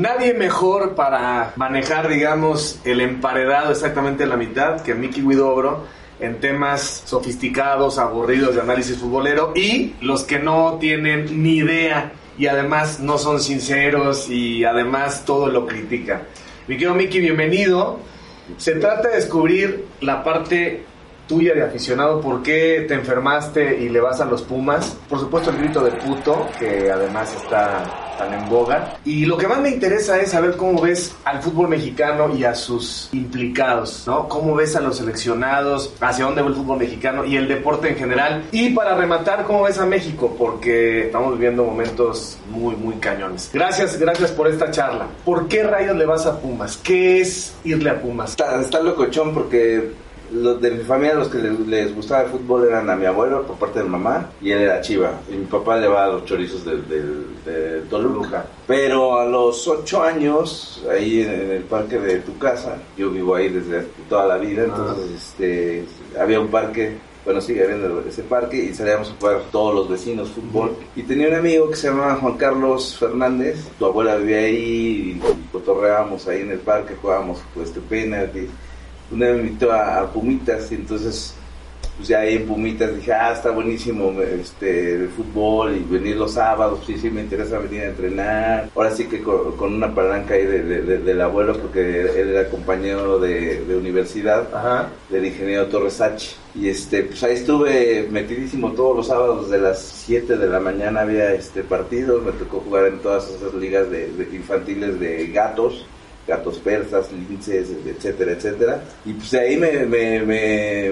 Nadie mejor para manejar, digamos, el emparedado exactamente en la mitad que Mickey Widobro en temas sofisticados, aburridos de análisis futbolero y los que no tienen ni idea y además no son sinceros y además todo lo critican. Mi querido Mickey, bienvenido. Se trata de descubrir la parte tuya de aficionado, por qué te enfermaste y le vas a los Pumas. Por supuesto el grito de puto, que además está en boga. Y lo que más me interesa es saber cómo ves al fútbol mexicano y a sus implicados, ¿no? Cómo ves a los seleccionados, hacia dónde va el fútbol mexicano y el deporte en general. Y para rematar, cómo ves a México, porque estamos viviendo momentos muy, muy cañones. Gracias, gracias por esta charla. ¿Por qué rayos le vas a Pumas? ¿Qué es irle a Pumas? Está, está locochón porque los de mi familia los que les, gustaba el fútbol eran a mi abuelo por parte de mamá y él era chiva y mi papá le va a los chorizos de, de, Toluca pero a los ocho años ahí en, el parque de tu casa yo vivo ahí desde toda la vida entonces ah. este había un parque bueno, sigue habiendo ese parque y salíamos a jugar todos los vecinos fútbol. Y tenía un amigo que se llamaba Juan Carlos Fernández, tu abuela vivía ahí y, cotorreábamos ahí en el parque, jugábamos pues este penalti una vez me invitó a, Pumitas y entonces pues ya ahí en Pumitas dije, ah, está buenísimo este, el fútbol y venir los sábados, sí, sí, me interesa venir a entrenar. Ahora sí que con, una palanca ahí del abuelo, porque él era compañero de, universidad, del ingeniero Torres H. Y este, pues ahí estuve metidísimo todos los sábados, desde las 7 de la mañana había este partido, me tocó jugar en todas esas ligas de infantiles de gatos gatos persas, linces, etcétera, etcétera. Y pues ahí me, me,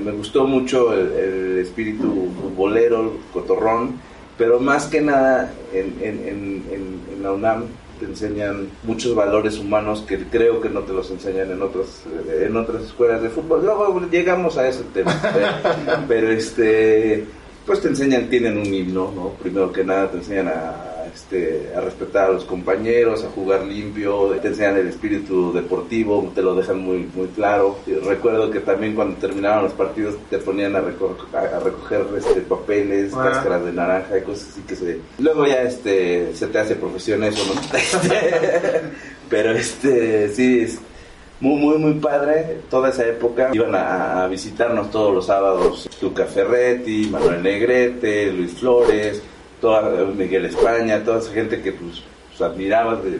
me, gustó mucho el, espíritu futbolero, el cotorrón, pero más que nada en, en, en, la UNAM te enseñan muchos valores humanos que creo que no te los enseñan en otras en otras escuelas de fútbol. Luego llegamos a ese tema, pero este pues te enseñan, tienen un himno, ¿no? Primero que nada te enseñan a este, a respetar a los compañeros, a jugar limpio, te enseñan el espíritu deportivo, te lo dejan muy, muy claro. recuerdo que también cuando terminaban los partidos te ponían a, recoger este, papeles, ah. cáscaras de naranja y cosas así que se... Luego ya este, se te hace profesión eso, ¿no? Pero este, sí, es muy, muy, muy padre. Toda esa época iban a, visitarnos todos los sábados Luca Ferretti, Manuel Negrete, Luis Flores, toda Miguel España, toda esa gente que pues, pues admirabas, de,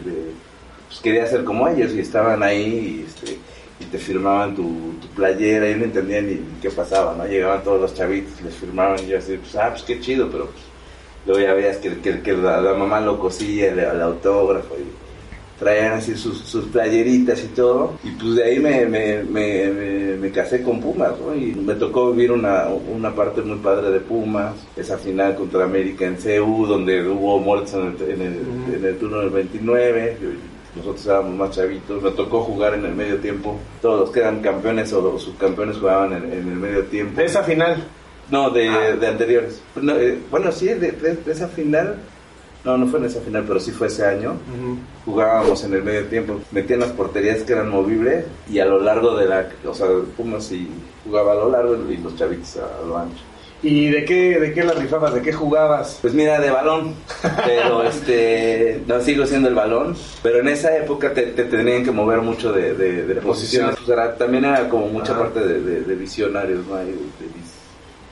pues quería ser como ellos y estaban ahí y, este, y te firmaban tu, playera y no entendían ni, qué pasaba, ¿no? Llegaban todos los chavitos les firmaban y yo así, pues, ah, pues qué chido, pero pues, luego ya veías que, que, la, mamá lo cosía, el autógrafo y traían así sus, sus, playeritas y todo. Y pues de ahí me, me, me, me, casé con Pumas, ¿no? Y me tocó vivir una, una parte muy padre de Pumas, esa final contra América en CU, donde hubo muertes en el, en el, en el turno del 29. Nosotros éramos más chavitos, me tocó jugar en el medio tiempo. Todos los que eran campeones o los subcampeones jugaban en, en el medio tiempo. ¿De esa final? No, de, ah. de anteriores. Eh, bueno, sí, de, de, esa final no, no fue en esa final, pero sí fue ese año. Jugábamos en el medio tiempo, metían las porterías que eran movibles y a lo largo de la. O sea, Pumas y jugaba a lo largo y los chavitos a lo ancho. ¿Y de qué, de qué la rifabas? ¿De qué jugabas? Pues mira, de balón. Pero este. No sigo siendo el balón. Pero en esa época te, tenían que mover mucho de, de, posiciones. Pues también era como mucha parte de, visionarios, ¿no? de,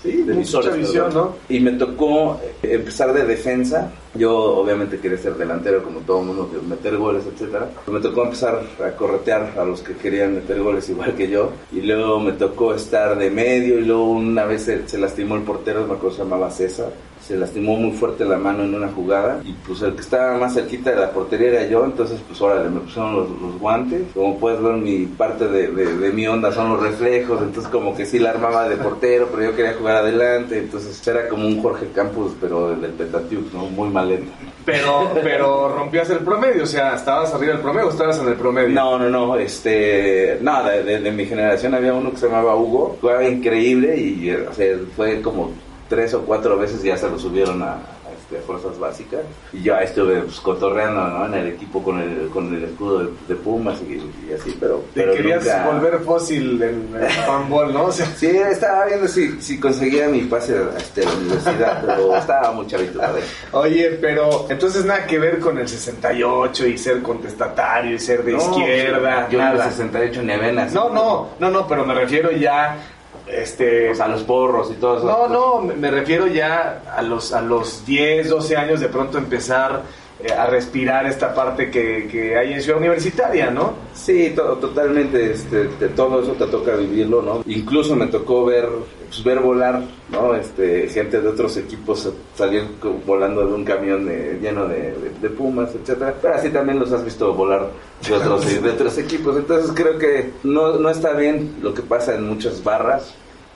Sí, de mucha visión, ¿no? Y me tocó empezar de defensa yo obviamente quería ser delantero como todo el mundo, meter goles, etcétera. Me tocó empezar a corretear a los que querían meter goles igual que yo. Y luego me tocó estar de medio y luego una vez se, lastimó el portero, me acuerdo se llamaba César. Se lastimó muy fuerte la mano en una jugada y pues el que estaba más cerquita de la portería era yo, entonces pues órale, me pusieron los, guantes. Como puedes ver mi parte de, de, mi onda son los reflejos, entonces como que sí la armaba de portero, pero yo quería jugar adelante, entonces era como un Jorge Campos pero del Petatiuk, ¿no? Muy mal pero, pero rompías el promedio, o sea, ¿estabas arriba del promedio o estabas en el promedio? No, no, no, este, nada, de, mi generación había uno que se llamaba Hugo, jugaba increíble y o sea, fue como tres o cuatro veces ya se lo subieron a, este, fuerzas básicas. Y yo ahí estuve pues, cotorreando ¿no? en el equipo con el, con el escudo de, Pumas y, así, pero... Te querías volver fósil en el fanball, ¿no? Sí, estaba viendo si, si conseguía mi pase a, este, la universidad, pero estaba muy chavito. Oye, pero entonces nada que ver con el 68 y ser contestatario y ser de izquierda. Yo nada. en el 68 ni avenas. No, no, no, no, pero me refiero ya este a los porros y todo eso. No, no, me refiero ya a los a los 10, 12 años de pronto empezar eh, a respirar esta parte que, que, hay en Ciudad Universitaria, ¿no? Sí, totalmente, este, todo eso te toca vivirlo, ¿no? Incluso me tocó ver, pues, ver volar, ¿no? Este, gente de otros equipos salir volando de un camión lleno de, pumas, etcétera, pero así también los has visto volar de otros, de otros equipos, entonces creo que no, no está bien lo que pasa en muchas barras,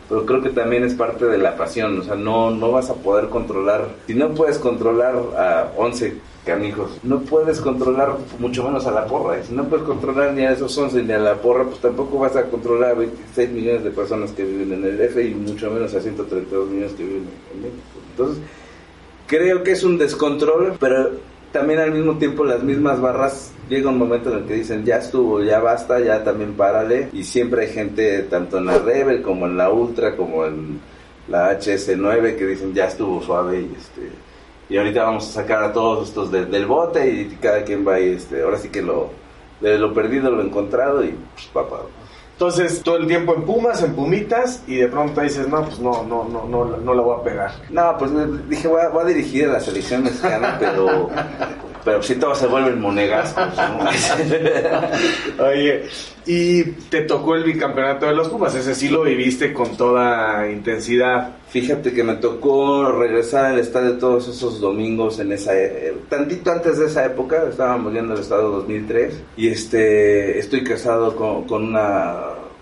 pero creo que también es parte de la pasión, o sea, no, no vas a poder controlar, si no puedes controlar a 11 canijos. No puedes controlar mucho menos a la porra. Si no puedes controlar ni a esos 11 ni a la porra, pues tampoco vas a controlar a 26 millones de personas que viven en el F y mucho menos a 132 millones que viven en México. Entonces, creo que es un descontrol, pero también al mismo tiempo las mismas barras llega un momento en el que dicen ya estuvo, ya basta, ya también párale. Y siempre hay gente, tanto en la Rebel como en la Ultra, como en la HS9, que dicen ya estuvo suave y este y ahorita vamos a sacar a todos estos del bote y cada quien va y este, ahora sí que lo, de lo perdido lo encontrado y pues papá. Entonces, todo el tiempo en Pumas, en Pumitas, y de pronto dices, no, pues no, no, no, no, no la voy a pegar. No, pues dije, voy a, voy a dirigir a la selección mexicana, pero pero si todos se vuelven monegascos. Oye, y te tocó el bicampeonato de los Pumas, ese sí lo viviste con toda intensidad. Fíjate que me tocó regresar al estadio todos esos domingos en esa eh, tantito antes de esa época, estábamos viendo el estadio 2003 y este estoy casado con, una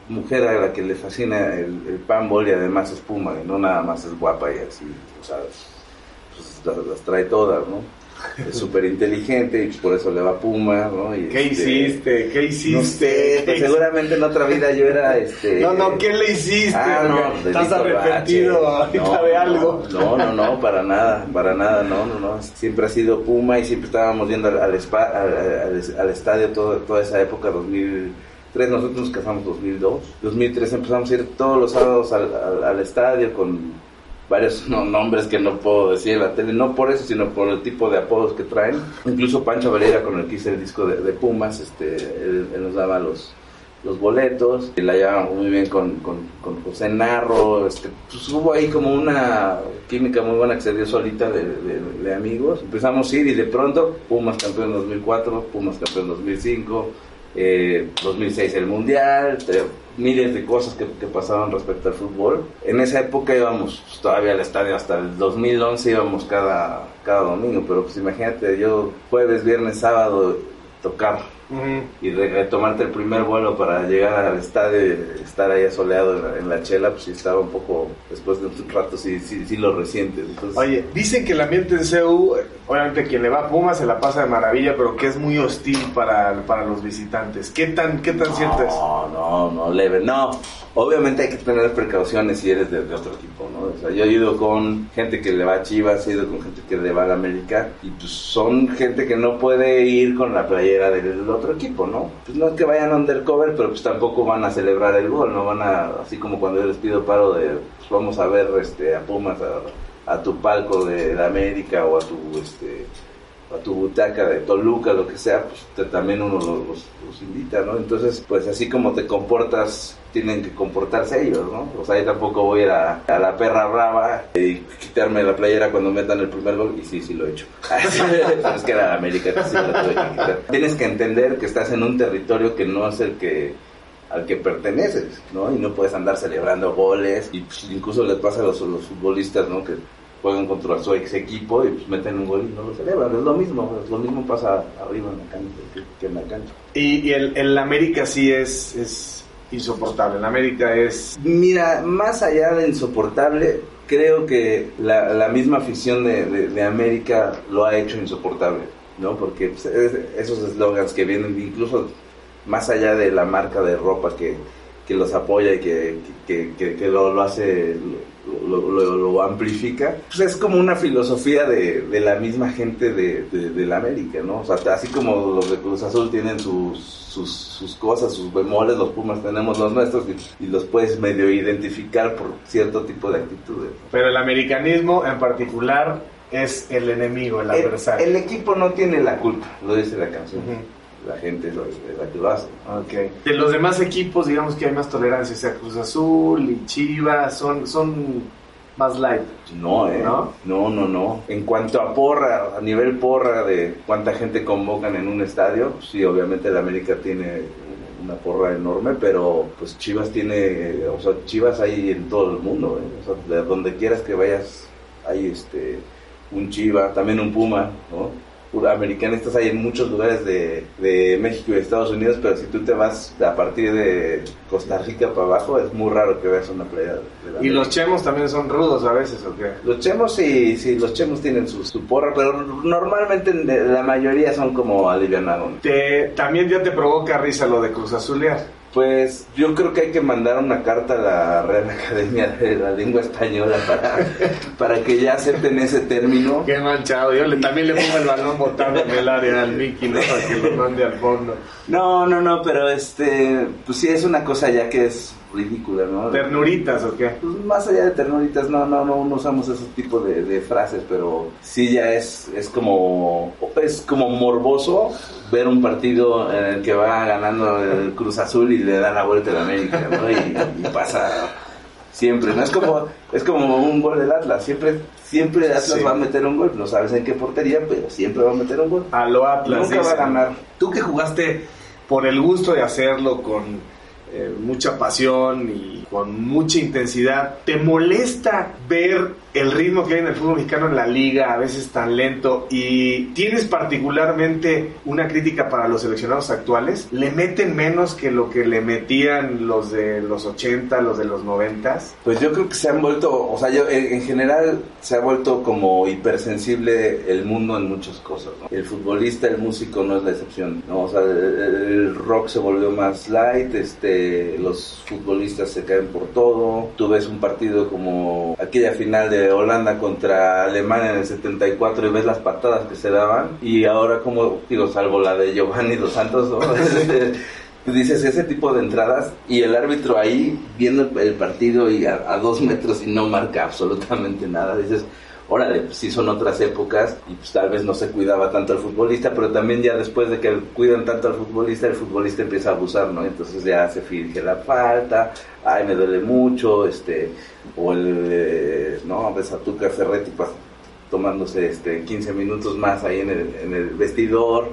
mujer a la que le fascina el, el panball y además es puma, y no nada más es guapa y así, o sea, pues las trae todas, ¿no? Es súper inteligente y por eso le va a Puma, ¿no? Y ¿Qué este, hiciste? ¿Qué hiciste? No pues seguramente en otra vida yo era este... No, no, ¿qué le hiciste? Ah, no, ¿Estás arrepentido ahorita de algo? No, no, no, para nada, para nada, no, no, no. Siempre ha sido Puma y siempre estábamos viendo al, al, al, estadio toda esa época, 2003, nosotros nos casamos 2002. 2003 empezamos a ir todos los sábados al, al estadio con varios nombres que no puedo decir en la tele, no por eso, sino por el tipo de apodos que traen. Incluso Pancho Valera, con el que hice el disco de, Pumas, este, él, nos daba los, los boletos, y la llevamos muy bien con, con, con José Narro, este, pues hubo ahí como una química muy buena que se dio solita de, de, amigos. Empezamos a ir y de pronto, Pumas campeón en 2004, Pumas campeón en 2005, eh, 2006 el Mundial, miles de cosas que, que, pasaban respecto al fútbol. En esa época íbamos pues, todavía al estadio, hasta el 2011 íbamos cada, cada domingo, pero pues imagínate, yo jueves, viernes, sábado tocar y retomarte el primer vuelo para llegar al estadio y estar ahí asoleado en la, chela, pues sí estaba un poco, después de un rato, sí, sí, sí lo resientes. Oye, dicen que el ambiente en CEU, obviamente quien le va a Puma se la pasa de maravilla, pero que es muy hostil para, para los visitantes. ¿Qué tan, qué tan cierto es? No, no, no, leve, no obviamente hay que tener precauciones si eres de, otro equipo, ¿no? O sea, yo he ido con gente que le va a Chivas, he ido con gente que le va a la América, y pues son gente que no puede ir con la playera del otro equipo, ¿no? Pues no es que vayan undercover, pero pues tampoco van a celebrar el gol, no van a, así como cuando yo les pido paro de, pues vamos a ver este, a Pumas, a, tu palco de, la América o a tu, este, a tu butaca de Toluca, lo que sea, pues también uno los, los, invita, ¿no? Entonces, pues así como te comportas, tienen que comportarse ellos, ¿no? O sea, yo tampoco voy a ir a, la perra brava y quitarme la playera cuando metan el primer gol, y sí, sí lo he hecho. es que era la América, sí lo tuve que. Tienes que entender que estás en un territorio que no es el que al que perteneces, ¿no? Y no puedes andar celebrando goles, y pues, incluso les pasa a los, los futbolistas, ¿no? Que juegan contra su ex equipo y pues meten un gol y no lo celebran. Es lo mismo, es lo mismo pasa arriba en la cancha que, en la cancha. Y, el, el, América sí es, es insoportable. El América es. Mira, más allá de insoportable, creo que la, la misma afición de, de, América lo ha hecho insoportable, ¿no? Porque pues, esos eslogans que vienen incluso más allá de la marca de ropa que que los apoya y que, que, que, que lo, lo, hace, lo, lo, lo, amplifica, pues es como una filosofía de, de la misma gente de, de, de, la América, ¿no? O sea, así como los de Cruz Azul tienen sus, sus, sus cosas, sus bemoles, los Pumas tenemos los nuestros y, y, los puedes medio identificar por cierto tipo de actitudes. Pero el americanismo en particular es el enemigo, el, el adversario. El equipo no tiene la culpa, lo dice la canción. Uh -huh la gente es la que lo hace. Okay. De los demás equipos, digamos que hay más tolerancia, o sea, Cruz Azul y Chivas son, son más light. No, eh. ¿No? no, no, no. En cuanto a porra, a nivel porra de cuánta gente convocan en un estadio, sí, obviamente el América tiene una porra enorme, pero pues Chivas tiene, o sea, Chivas hay en todo el mundo, ¿eh? o sea, de donde quieras que vayas, hay este un Chiva, también un Puma, ¿no? Americanistas hay en muchos lugares de, de, México y de Estados Unidos, pero si tú te vas a partir de Costa Rica para abajo, es muy raro que veas una playa. De la ¿Y los chemos también son rudos a veces o qué? Los chemos sí, sí, los chemos tienen su, su porra, pero normalmente la mayoría son como alivianados. Te, también ya te provoca risa lo de Cruz Azulear. Pues yo creo que hay que mandar una carta a la Real Academia de la Lengua Española para, para que ya acepten ese término. Qué manchado. Yo le, también le pongo el balón botando en el área al Mickey, ¿no? Para que lo mande al fondo. No, no, no, pero este, pues sí es una cosa ya que es ridícula, ¿no? ¿Ternuritas o qué? Pues más allá de ternuritas, no, no, no, no usamos ese tipo de, de, frases, pero sí ya es, es como, es como morboso ver un partido en el que va ganando el Cruz Azul y le da la vuelta a América, ¿no? Y, y, pasa siempre, ¿no? Es como, es como un gol del Atlas, siempre, siempre Atlas sí. va a meter un gol, no sabes en qué portería, pero siempre va a meter un gol. A lo Atlas. Nunca va a ganar. Tú que jugaste por el gusto de hacerlo con eh, mucha pasión y con mucha intensidad, ¿te molesta ver el ritmo que hay en el fútbol mexicano en la liga, a veces tan lento? ¿Y tienes particularmente una crítica para los seleccionados actuales? ¿Le meten menos que lo que le metían los de los 80, los de los 90? Pues yo creo que se han vuelto, o sea, en general se ha vuelto como hipersensible el mundo en muchas cosas. ¿no? El futbolista, el músico no es la excepción, ¿no? O sea, el, el rock se volvió más light, este, los futbolistas se caen por todo. Tú ves un partido como aquella final de Holanda contra Alemania en el 74 y ves las patadas que se daban. Y ahora, como digo, salvo la de Giovanni Dos Santos, ¿no? dices ese tipo de entradas y el árbitro ahí viendo el partido y a, a dos metros y no marca absolutamente nada. Dices, órale, pues sí son otras épocas y pues tal vez no se cuidaba tanto al futbolista, pero también ya después de que cuidan tanto al futbolista, el futbolista empieza a abusar, ¿no? Entonces ya se finge la falta, ay, me duele mucho, este, o el, eh, no, ves a Tuca Ferretti pues, tomándose este 15 minutos más ahí en el, en el vestidor,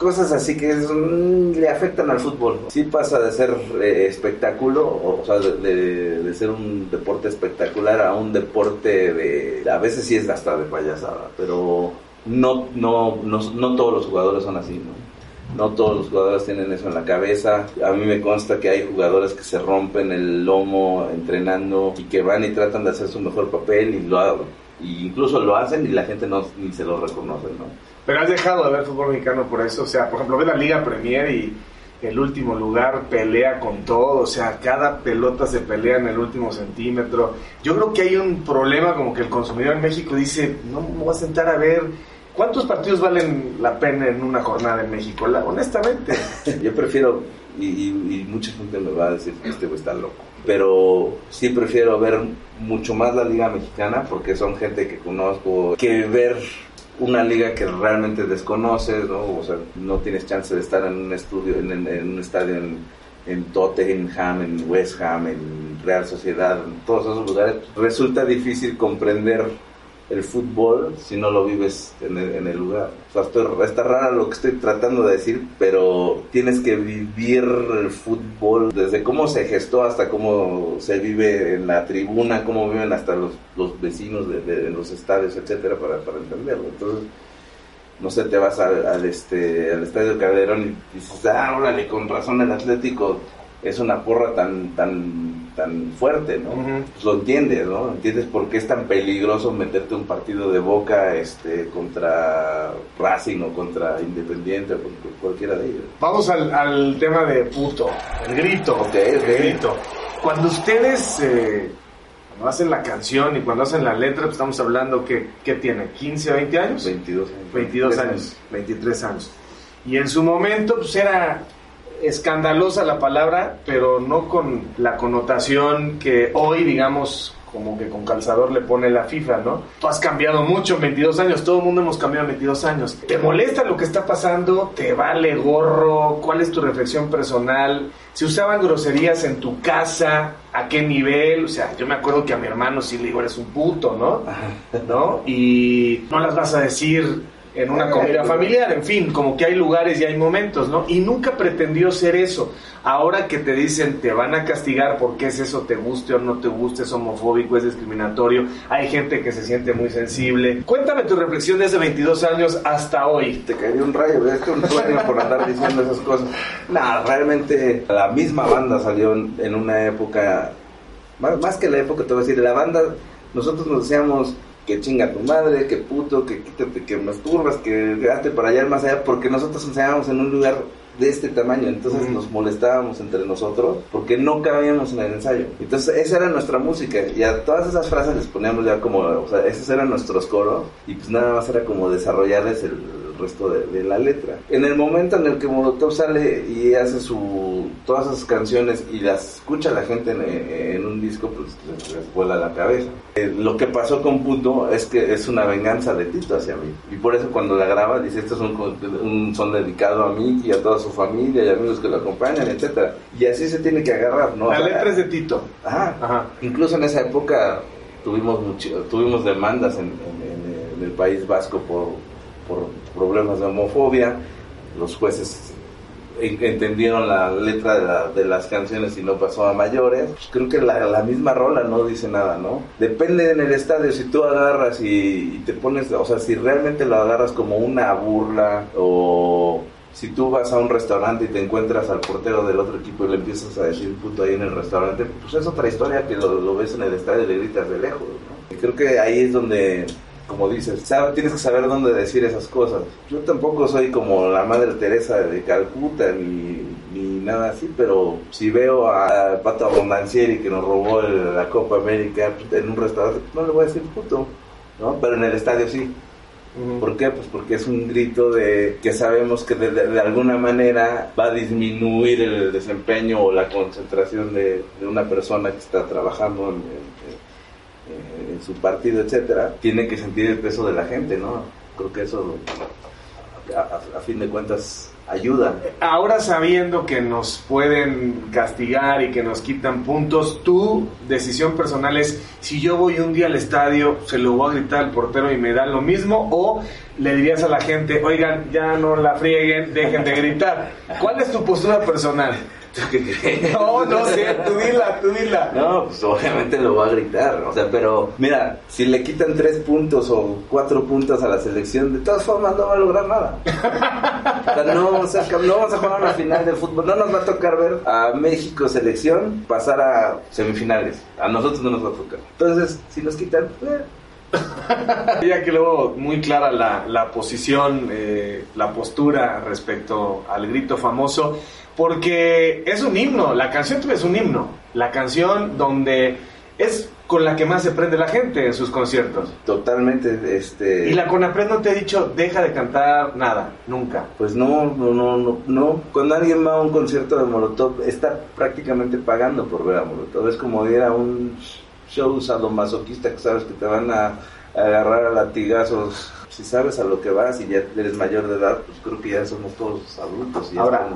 cosas así que le afectan al fútbol. Sí pasa de ser eh, espectáculo, o, sea, de, ser un deporte espectacular a un deporte de... A veces sí es hasta de payasada, pero no, no, no, no todos los jugadores son así, ¿no? No todos los jugadores tienen eso en la cabeza. A mí me consta que hay jugadores que se rompen el lomo entrenando y que van y tratan de hacer su mejor papel y lo y incluso lo hacen y la gente no ni se lo reconoce, ¿no? Pero has dejado de ver fútbol mexicano por eso. O sea, por ejemplo, ves la Liga Premier y el último lugar pelea con todo. O sea, cada pelota se pelea en el último centímetro. Yo creo que hay un problema como que el consumidor en México dice, no me voy a sentar a ver. ¿Cuántos partidos valen la pena en una jornada en México? La, honestamente. Yo prefiero, y, y, y, mucha gente me va a decir que este güey está loco, pero sí prefiero ver mucho más la Liga Mexicana porque son gente que conozco, que ver una liga que realmente desconoces, ¿no? O sea, no tienes chance de estar en un estudio, en, un estadio en, en, Tottenham, en West Ham, en Real Sociedad, en todos esos lugares. Resulta difícil comprender el fútbol si no lo vives en el, en el lugar. O sea, estoy, está raro lo que estoy tratando de decir, pero tienes que vivir el fútbol desde cómo se gestó hasta cómo se vive en la tribuna, cómo viven hasta los, los vecinos de, los estadios, etcétera, para, para entenderlo. Entonces, no sé, te vas al, al, este, al estadio Calderón y dices, ah, órale, con razón el Atlético es una porra tan, tan tan fuerte, ¿no? Pues lo entiendes, ¿no? Entiendes por qué es tan peligroso meterte un partido de boca este, contra Racing o contra Independiente o contra cualquiera de ellos. Vamos al, tema de puto, el grito. Ok, el grito. Cuando ustedes eh, cuando hacen la canción y cuando hacen la letra, pues estamos hablando que, ¿qué tiene? ¿15 o 20 años? 22 años. 22 años, 23 años. Y en su momento, pues era escandalosa la palabra, pero no con la connotación que hoy, digamos, como que con calzador le pone la FIFA, ¿no? Tú has cambiado mucho en 22 años, todo el mundo hemos cambiado en 22 años. ¿Te molesta lo que está pasando? ¿Te vale gorro? ¿Cuál es tu reflexión personal? ¿Se usaban groserías en tu casa? ¿A qué nivel? O sea, yo me acuerdo que a mi hermano sí le digo, eres un puto, ¿no? ¿No? Y no las vas a decir en una comida familiar, en fin, como que hay lugares y hay momentos, ¿no? Y nunca pretendió ser eso. Ahora que te dicen te van a castigar porque es eso, te guste o no te guste, es homofóbico, es discriminatorio, hay gente que se siente muy sensible. Cuéntame tu reflexión de hace 22 años hasta hoy. Te caería un rayo, es que un sueño por andar diciendo esas cosas. Nada, realmente la misma banda salió en una época, más que la época, te voy a decir, la banda, nosotros nos decíamos que chinga tu madre, que puto, que quítate, que masturbas, que hazte para allá más allá, porque nosotros enseñábamos en un lugar de este tamaño, entonces nos molestábamos entre nosotros porque no cabíamos en el ensayo. Entonces esa era nuestra música y a todas esas frases les poníamos ya como, o sea, esos eran nuestros coros y pues nada más era como desarrollarles el resto de, la letra. En el momento en el que Molotov sale y hace su todas esas canciones y las escucha la gente en, un disco, pues les, vuela la cabeza. Eh, lo que pasó con Puto es que es una venganza de Tito hacia mí. Y por eso cuando la graba dice, esto es un, son dedicado a mí y a toda su familia y amigos que lo acompañan, etcétera Y así se tiene que agarrar, ¿no? La letra es de Tito. Ajá. Incluso en esa época tuvimos mucho, tuvimos demandas en, en el País Vasco por por problemas de homofobia, los jueces entendieron la letra de, las canciones y no pasó a mayores. Pues creo que la, misma rola no dice nada, ¿no? Depende en el estadio, si tú agarras y, te pones, o sea, si realmente lo agarras como una burla o si tú vas a un restaurante y te encuentras al portero del otro equipo y le empiezas a decir puto ahí en el restaurante, pues es otra historia que lo, lo ves en el estadio y le gritas de lejos, ¿no? Y creo que ahí es donde como dices, tienes que saber dónde decir esas cosas. Yo tampoco soy como la Madre Teresa de Calcuta ni, ni nada así, pero si veo a Pato Abondancieri que nos robó la Copa América en un restaurante, no le voy a decir puto, ¿no? Pero en el estadio sí. ¿Por qué? Pues porque es un grito de que sabemos que de, alguna manera va a disminuir el desempeño o la concentración de, una persona que está trabajando en en su partido, etcétera, tiene que sentir el peso de la gente, ¿no? Creo que eso, a, fin de cuentas, ayuda. Ahora sabiendo que nos pueden castigar y que nos quitan puntos, tu decisión personal es si yo voy un día al estadio, se lo voy a gritar al portero y me da lo mismo o le dirías a la gente, oigan, ya no la frieguen, dejen de gritar. ¿Cuál es tu postura personal? No, no sé, tú dila, tú dila. No, pues obviamente lo va a gritar, o sea, pero mira, si le quitan tres puntos o cuatro puntos a la selección, de todas formas no va a lograr nada. O sea, no, vamos a, no vamos a jugar una final de fútbol, no nos va a tocar ver a México selección pasar a semifinales, a nosotros no nos va a tocar. Entonces, si nos quitan, eh, ya que luego muy clara la, la posición, eh, la postura respecto al grito famoso porque es un himno, la canción es un himno, la canción donde es con la que más se prende la gente en sus conciertos. Totalmente, este... Y la Conapred no te ha dicho, deja de cantar nada, nunca. Pues no, no, no, no, no. Cuando alguien va a un concierto de Molotov, está prácticamente pagando por ver a Molotov. Es como ir a un show sadomasoquista que sabes que te van a agarrar a latigazos si sabes a lo que vas y ya eres mayor de edad, pues creo que ya somos todos adultos. Y Ahora,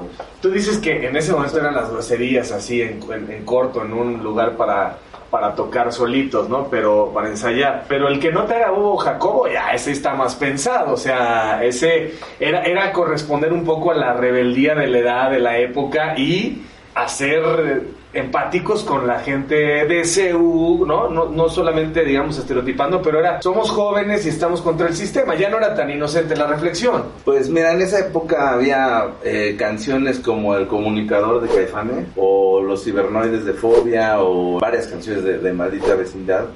tú dices que en ese momento eran las groserías así en, corto, en un lugar para, para tocar solitos, ¿no? Pero para ensayar. Pero el que no te haga Hugo Jacobo, ya ese está más pensado. O sea, ese era, era corresponder un poco a la rebeldía de la edad, de la época y hacer empáticos con la gente de CU, ¿no? ¿no? No solamente, digamos, estereotipando, pero era, somos jóvenes y estamos contra el sistema. Ya no era tan inocente la reflexión. Pues mira, en esa época había eh, canciones como El Comunicador de Caifane o Los Cibernoides de Fobia o varias canciones de, de Maldita Vecindad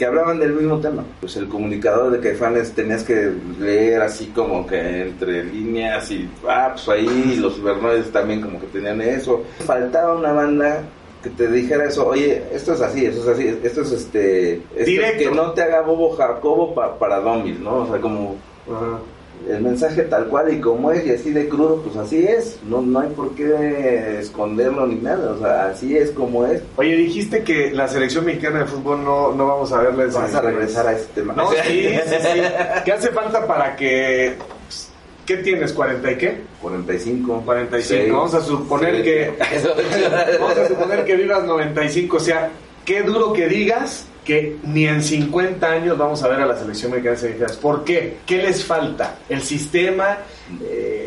que hablaban del mismo tema. Pues el comunicador de Caifanes tenías que leer así como que entre líneas y ah, pues ahí los cibernoides también como que tenían eso. Faltaba una banda que te dijera eso, oye, esto es así, esto es así, esto es este, esto Directo. que no te haga bobo Jacobo pa- para domis, ¿no? O sea, como el mensaje tal cual y como es y así de crudo, pues así es, no, no hay por qué esconderlo ni nada, o sea, así es como es. Oye, dijiste que la selección mexicana de fútbol no, no vamos a verla en Vas a regresar a ese tema. No, sí, sí, sí. ¿Qué hace falta para que... ¿Qué tienes? ¿40 y qué? 45. 45. Sí. Vamos a suponer Sí. que... Vamos a suponer que vivas 95. O sea, qué duro que digas que ni en 50 años vamos a ver a la selección mexicana de. ¿Por qué? ¿Qué les falta? ¿El sistema? Eh,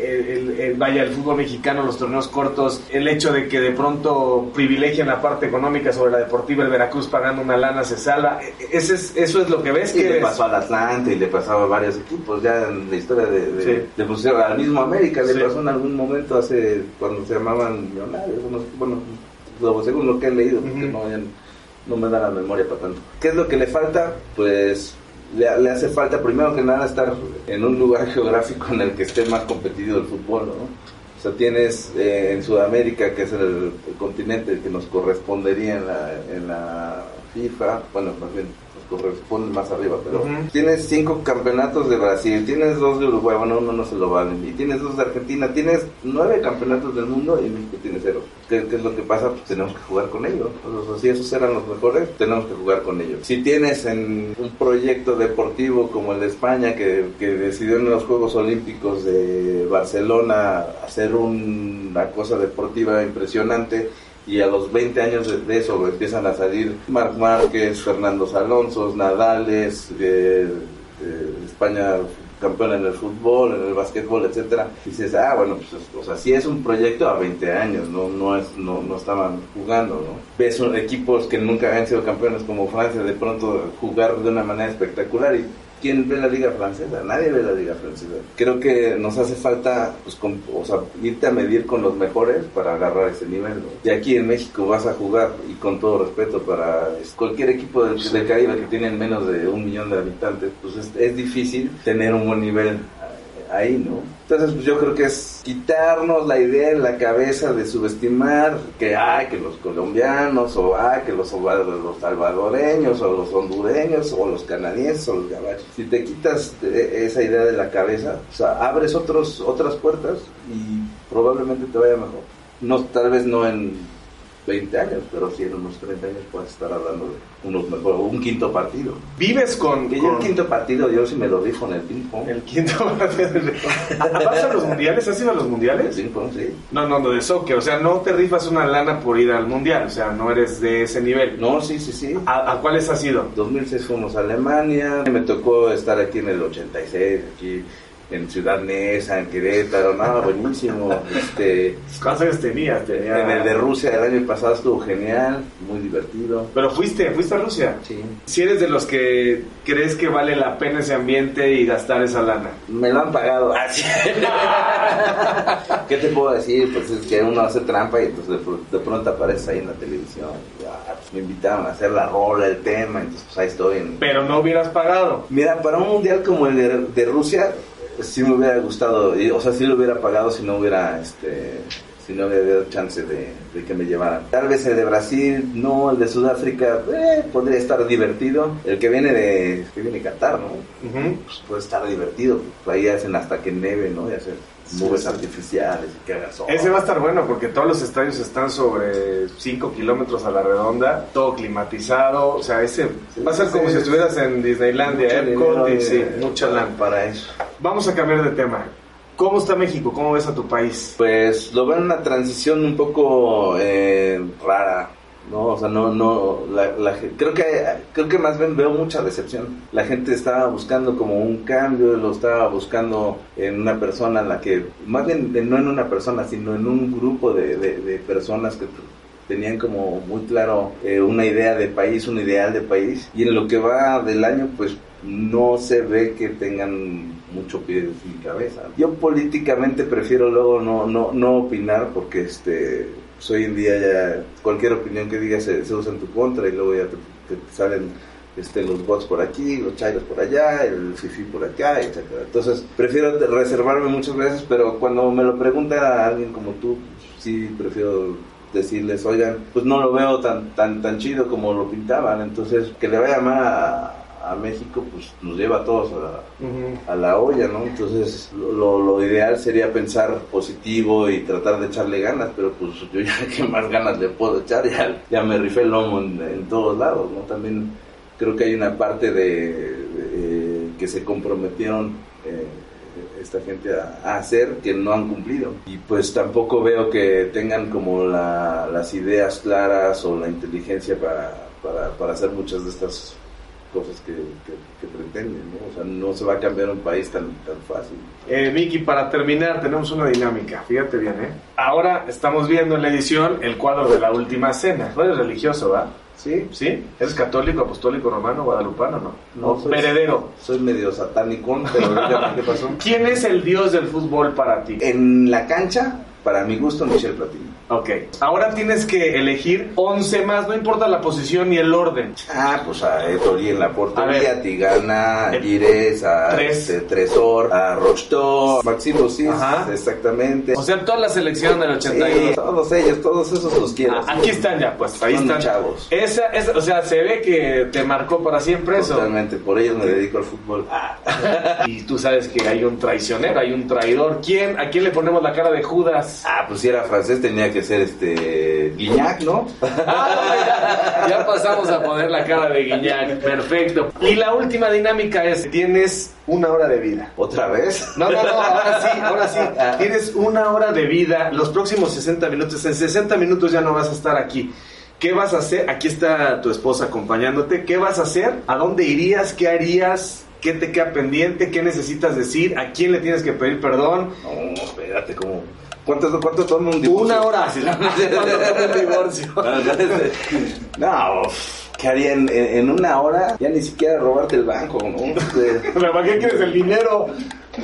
el- vaya, el fútbol mexicano, los torneos cortos, el hecho de que de pronto privilegian la parte económica sobre la deportiva, el Veracruz pagando una lana se salva. E- ese es- ¿Eso es lo que ves? Y que le pasó al Atlante y le pasó a varios equipos ya en la historia de, de, Sí. de pusieron al mismo América, le Sí. pasó en algún momento hace cuando se llamaban millonarios, bueno, según lo que he leído, porque no, ya no me da la memoria para tanto. ¿Qué es lo que le falta? Pues le, le hace falta primero que nada estar en un lugar geográfico en el que esté más competido el fútbol. O sea, tienes eh, en Sudamérica, que es el, el continente que nos correspondería en la, en la FIFA, bueno, más bien corresponde más arriba, pero tienes cinco campeonatos de Brasil, tienes dos de Uruguay, bueno, uno no se lo valen, y tienes dos de Argentina, tienes nueve campeonatos del mundo y México tiene cero. ¿Qué, qué es lo que pasa? Pues tenemos que jugar con ellos. O sea, si esos eran los mejores, tenemos que jugar con ellos. Si tienes en un proyecto deportivo como el de España, que, que decidió en los Juegos Olímpicos de Barcelona hacer un- una cosa deportiva impresionante, y a los 20 años de, de eso empiezan a salir Marc Márquez, Fernando Alonso, Nadales, eh, eh, España campeón en el fútbol, en el básquetbol, etcétera. Y dices, ah, bueno, pues, es- o sea, sí es un proyecto a 20 años, no, no, es, no, no estaban jugando, ¿no? Ves equipos que nunca habían sido campeones como Francia de pronto jugar de una manera espectacular y ¿Quién ve la liga francesa? Nadie ve la liga francesa. Creo que nos hace falta, pues, con- o sea, irte a medir con los mejores para agarrar ese nivel. ¿no? Y aquí en México vas a jugar, y con todo respeto para cualquier equipo del, del Caribe que tiene menos de un millón de habitantes, pues es, es difícil tener un buen nivel ahí, ¿no? Entonces, pues yo creo que es quitarnos la idea en la cabeza de subestimar que, ay, que los colombianos, o ay, que los, los salvadoreños, o los hondureños, o los canadienses, o los gabachos. Si te quitas eh, esa idea de la cabeza, o sea, abres otros, otras puertas y probablemente te vaya mejor. No, tal vez no en 20 años, pero sí en unos 30 años puedes estar hablando de unos un quinto partido. Vives con... Que yo con- el quinto partido, yo sí me lo rifo en el ping-pong. El quinto ¿Vas a los mundiales? ¿Has ido a los El mundiales? ping-pong, sí. No, no, no, de soccer. O sea, no te rifas una lana por ir al mundial. O sea, no eres de ese nivel. No, sí, sí, sí. ¿A, a cuáles has ido? 2006 fuimos a Alemania, me tocó estar aquí en el 86, aquí en Ciudad Neza, en Querétaro, nada, buenísimo. Este, ¿Cuántos años tenías? Tenía- en el de Rusia el año pasado estuvo genial, muy divertido. Pero fuiste, fuiste a Rusia. Sí. Si eres de los que crees que vale la pena ese ambiente y gastar esa lana. Me lo han pagado. Ah. ¿Qué te puedo decir? Pues es que uno hace trampa y entonces de, pr- de pronto aparece ahí en la televisión. Ah, pues me invitaron a hacer la rola, el tema, entonces pues ahí estoy. En... Pero no hubieras pagado. Mira, para un mundial como el de, de Rusia, pues, sí me hubiera gustado, y- o sea, sí lo hubiera pagado si no hubiera, este, si no hubiera habido chance de, de que me llevaran. Tal vez el de Brasil, no, el de Sudáfrica, eh, podría estar divertido. El que viene de, que viene de Qatar, ¿no? Ujú. Pues puede estar divertido. Ahí hacen hasta que neve, ¿no? Y hacen nubes sí. artificiales y que haga sol. Ese va a estar bueno porque todos los estadios están sobre 5 kilómetros a la redonda, todo climatizado. O sea, ese va a ser como si estuvieras en Disneylandia, Epcot, dinero, y sí, eh, mucha para- lana. Para eso. Vamos a cambiar de tema. ¿Cómo está México? ¿Cómo ves a tu país? Pues lo veo en una transición un poco eh, rara, ¿no? O sea, no, no, la, creo que, creo que más bien veo mucha decepción. La gente estaba buscando como un cambio, lo estaba buscando en una persona en la que, más bien no en una persona, sino en un grupo de personas que tenían como muy claro eh, una idea de país, un ideal de país. Y en lo que va del año, pues no se ve que tengan mucho pie mi cabeza. Yo políticamente prefiero luego no, no, no opinar porque este, pues, hoy en día ya cualquier opinión que digas se, usa en tu contra y luego ya te, te salen este, los bots por aquí, los chairos por allá, el fifi por acá, etc. Entonces, prefiero reservarme muchas veces, pero cuando me lo pregunta alguien como tú, sí prefiero decirles, oigan, pues no lo veo tan tan tan chido como lo pintaban, entonces que le vaya mal a, a México, pues nos lleva a todos a, a la olla, ¿no? Entonces, lo, lo, ideal sería pensar positivo y tratar de echarle ganas, pero pues yo ya que más ganas le puedo echar, ya, ya me rifé el lomo en, en todos lados, ¿no? También creo que hay una parte de, de que se comprometieron eh, esta gente a, a, hacer que no han cumplido y pues tampoco veo que tengan como la, las ideas claras o la inteligencia para, para, para hacer muchas de estas cosas que, que, que, pretenden, ¿no? O sea, no se va a cambiar un país tan, tan fácil. Eh, Vicky, para terminar, tenemos una dinámica, fíjate bien, ¿eh? Ahora estamos viendo en la edición el cuadro de la última cena. No eres religioso, ¿va? Sí. ¿Sí? ¿Eres católico, apostólico, romano, guadalupano, no? No, soy, heredero. Soy medio satánico, pero ¿qué pasó? ¿Quién es el dios del fútbol para ti? En la cancha, para mi gusto, Michel Platini. Ok. Ahora tienes que elegir 11 más, no importa la posición ni el orden. Ah, pues a Etori en la portería, a Tigana, a Gires, a Tres. este, Tresor, a Rochto, Maximo Cis, exactamente. O sea, toda la selección del 81. Sí, todos ellos, todos esos los quiero. Ah, aquí están ya, pues, ahí Son están. chavos. Esa, esa, o sea, se ve que te marcó para siempre eso. Totalmente, por ellos me dedico al fútbol. y tú sabes que hay un traicionero, hay un traidor. ¿Quién? ¿A quién le ponemos la cara de Judas? Ah, pues si era francés tenía que ser este Guiñac, ¿no? Ah, ya, pasamos a poner la cara de Guiñac. Perfecto. Y la última dinámica es, tienes una hora de vida. ¿Otra vez? No, no, no, ahora sí, ahora sí. Tienes una hora de vida, los próximos 60 minutos. En 60 minutos ya no vas a estar aquí. ¿Qué vas a hacer? Aquí está tu esposa acompañándote. ¿Qué vas a hacer? ¿A dónde irías? ¿Qué harías? ¿Qué te queda pendiente? ¿Qué necesitas decir? ¿A quién le tienes que pedir perdón? No, espérate, ¿cómo? ¿Cuánto, cuánto toma un divorcio? Una hora. ¿Cuánto toma un divorcio? no, ¿qué haría en, en, en, una hora? Ya ni siquiera robarte el banco, ¿no? ¿Para qué quieres el dinero?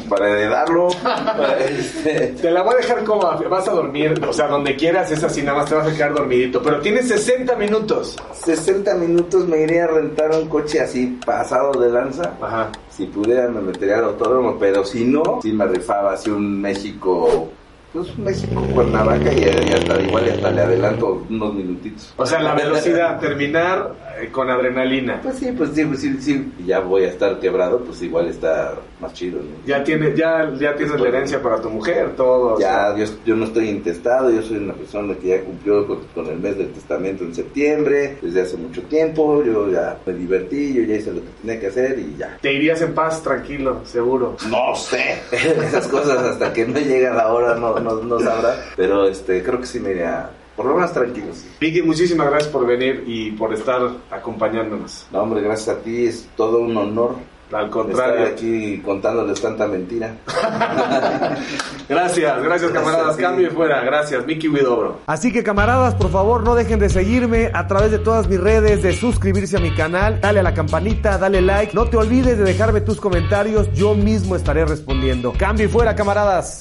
Para heredarlo. Para este... Te la voy a dejar como vas a dormir, o sea, donde quieras es así, nada más te vas a quedar dormidito. Pero tienes 60 minutos. 60 minutos me iría a rentar un coche así pasado de lanza. Ajá. Si pudiera me metería al autódromo, pero si no, si me rifaba así un México pues México, Cuernavaca y, y hasta igual y hasta le adelanto unos minutitos. O sea, la velocidad, terminar eh, con adrenalina. Pues sí, pues sí, pues sí, sí. Y ya voy a estar quebrado, pues igual está más chido. ¿no? Ya tienes, ya, ya tienes la herencia para tu mujer, todo. Ya, o sea. yo, yo, no estoy intestado, yo soy una persona que ya cumplió con, con, el mes del testamento en septiembre, desde hace mucho tiempo, yo ya me divertí, yo ya hice lo que tenía que hacer y ya. Te irías en paz, tranquilo, seguro. No sé, esas cosas hasta que no llega la hora no, no, no sabrá, pero este, creo que sí me iría por lo menos tranquilos. Vicky, muchísimas gracias por venir y por estar acompañándonos. No, hombre, gracias a ti, es todo un honor. Al contrario. Estar aquí contándoles tanta mentira. gracias, gracias camaradas. Cambio y fuera. Gracias, Mickey Widobro. Así que camaradas, por favor, no dejen de seguirme a través de todas mis redes, de suscribirse a mi canal, dale a la campanita, dale like. No te olvides de dejarme tus comentarios, yo mismo estaré respondiendo. Cambio y fuera, camaradas.